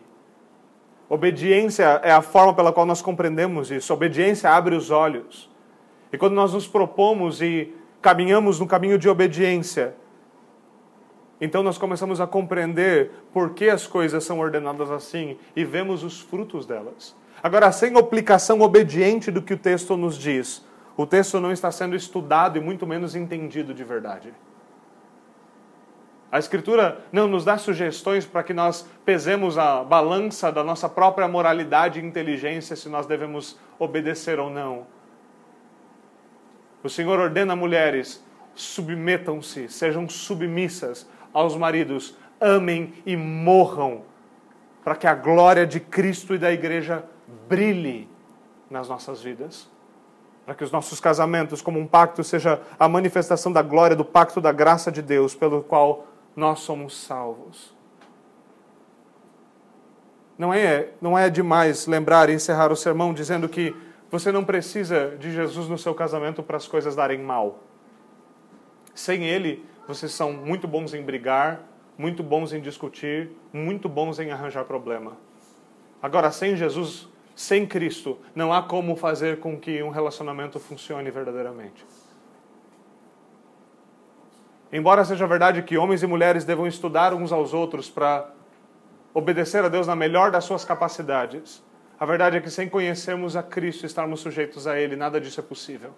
Obediência é a forma pela qual nós compreendemos isso. Obediência abre os olhos. E quando nós nos propomos e caminhamos no caminho de obediência, então nós começamos a compreender por que as coisas são ordenadas assim e vemos os frutos delas. Agora, sem aplicação obediente do que o texto nos diz, o texto não está sendo estudado e muito menos entendido de verdade. A Escritura não nos dá sugestões para que nós pesemos a balança da nossa própria moralidade e inteligência se nós devemos obedecer ou não. O Senhor ordena mulheres: submetam-se, sejam submissas aos maridos, amem e morram, para que a glória de Cristo e da igreja brilhe nas nossas vidas. Para que os nossos casamentos, como um pacto, seja a manifestação da glória do pacto da graça de Deus, pelo qual nós somos salvos. Não é, não é demais lembrar e encerrar o sermão dizendo que você não precisa de Jesus no seu casamento para as coisas darem mal. Sem Ele, vocês são muito bons em brigar, muito bons em discutir, muito bons em arranjar problema. Agora, sem Jesus, sem Cristo, não há como fazer com que um relacionamento funcione verdadeiramente. Embora seja verdade que homens e mulheres devam estudar uns aos outros para obedecer a Deus na melhor das suas capacidades, a verdade é que sem conhecermos a Cristo estarmos sujeitos a Ele, nada disso é possível.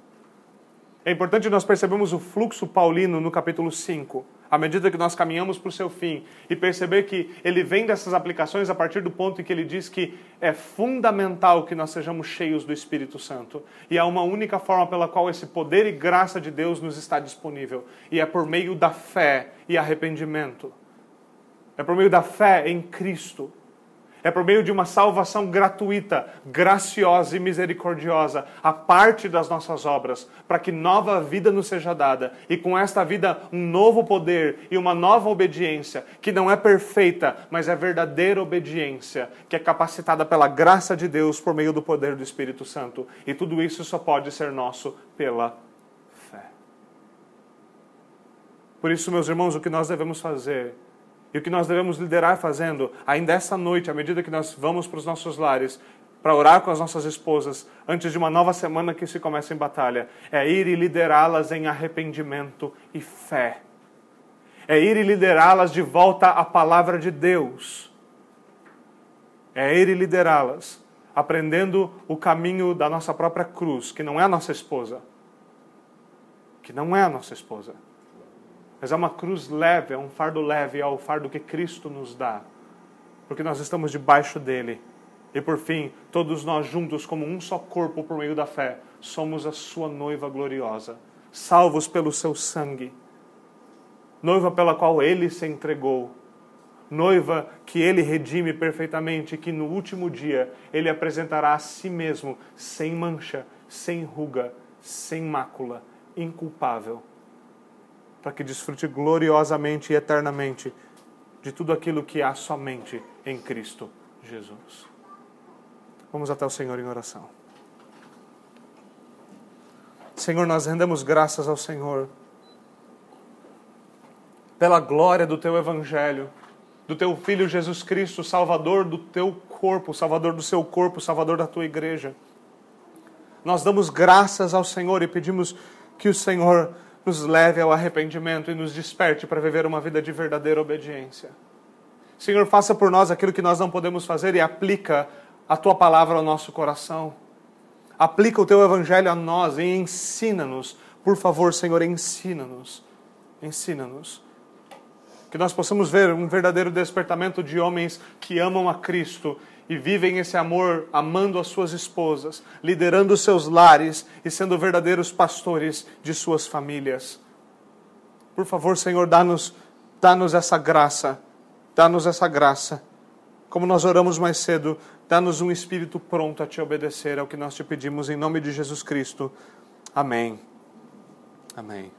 É importante nós percebermos o fluxo paulino no capítulo 5 à medida que nós caminhamos para o seu fim, e perceber que ele vem dessas aplicações a partir do ponto em que ele diz que é fundamental que nós sejamos cheios do Espírito Santo. E há uma única forma pela qual esse poder e graça de Deus nos está disponível, e é por meio da fé e arrependimento. É por meio da fé em Cristo. É por meio de uma salvação gratuita, graciosa e misericordiosa, a parte das nossas obras, para que nova vida nos seja dada e com esta vida um novo poder e uma nova obediência, que não é perfeita, mas é verdadeira obediência, que é capacitada pela graça de Deus por meio do poder do Espírito Santo. E tudo isso só pode ser nosso pela fé. Por isso, meus irmãos, o que nós devemos fazer e o que nós devemos liderar fazendo, ainda essa noite, à medida que nós vamos para os nossos lares, para orar com as nossas esposas, antes de uma nova semana que se começa em batalha, é ir e liderá-las em arrependimento e fé. É ir e liderá-las de volta à palavra de Deus. É ir e liderá-las, aprendendo o caminho da nossa própria cruz, que não é a nossa esposa. Que não é a nossa esposa mas é uma cruz leve, é um fardo leve, é o fardo que Cristo nos dá, porque nós estamos debaixo dele. E por fim, todos nós juntos, como um só corpo por meio da fé, somos a sua noiva gloriosa. salvos pelo seu sangue, noiva pela qual ele se entregou, noiva que ele redime perfeitamente, que no último dia ele apresentará a si mesmo sem mancha, sem ruga, sem mácula, inculpável, para que desfrute gloriosamente e eternamente de tudo aquilo que há somente em Cristo Jesus. Vamos até o Senhor em oração. Senhor, nós rendemos graças ao Senhor pela glória do teu evangelho, do teu filho Jesus Cristo, salvador do teu corpo, salvador do seu corpo, salvador da tua igreja. Nós damos graças ao Senhor e pedimos que o Senhor nos leve ao arrependimento e nos desperte para viver uma vida de verdadeira obediência. Senhor, faça por nós aquilo que nós não podemos fazer e aplica a tua palavra ao nosso coração. Aplica o teu evangelho a nós e ensina-nos. Por favor, Senhor, ensina-nos. Ensina-nos. Que nós possamos ver um verdadeiro despertamento de homens que amam a Cristo e vivem esse amor amando as suas esposas, liderando os seus lares e sendo verdadeiros pastores de suas famílias. Por favor, Senhor, dá-nos dá-nos essa graça, dá-nos essa graça. Como nós oramos mais cedo, dá-nos um espírito pronto a te obedecer, é o que nós te pedimos em nome de Jesus Cristo. Amém. Amém.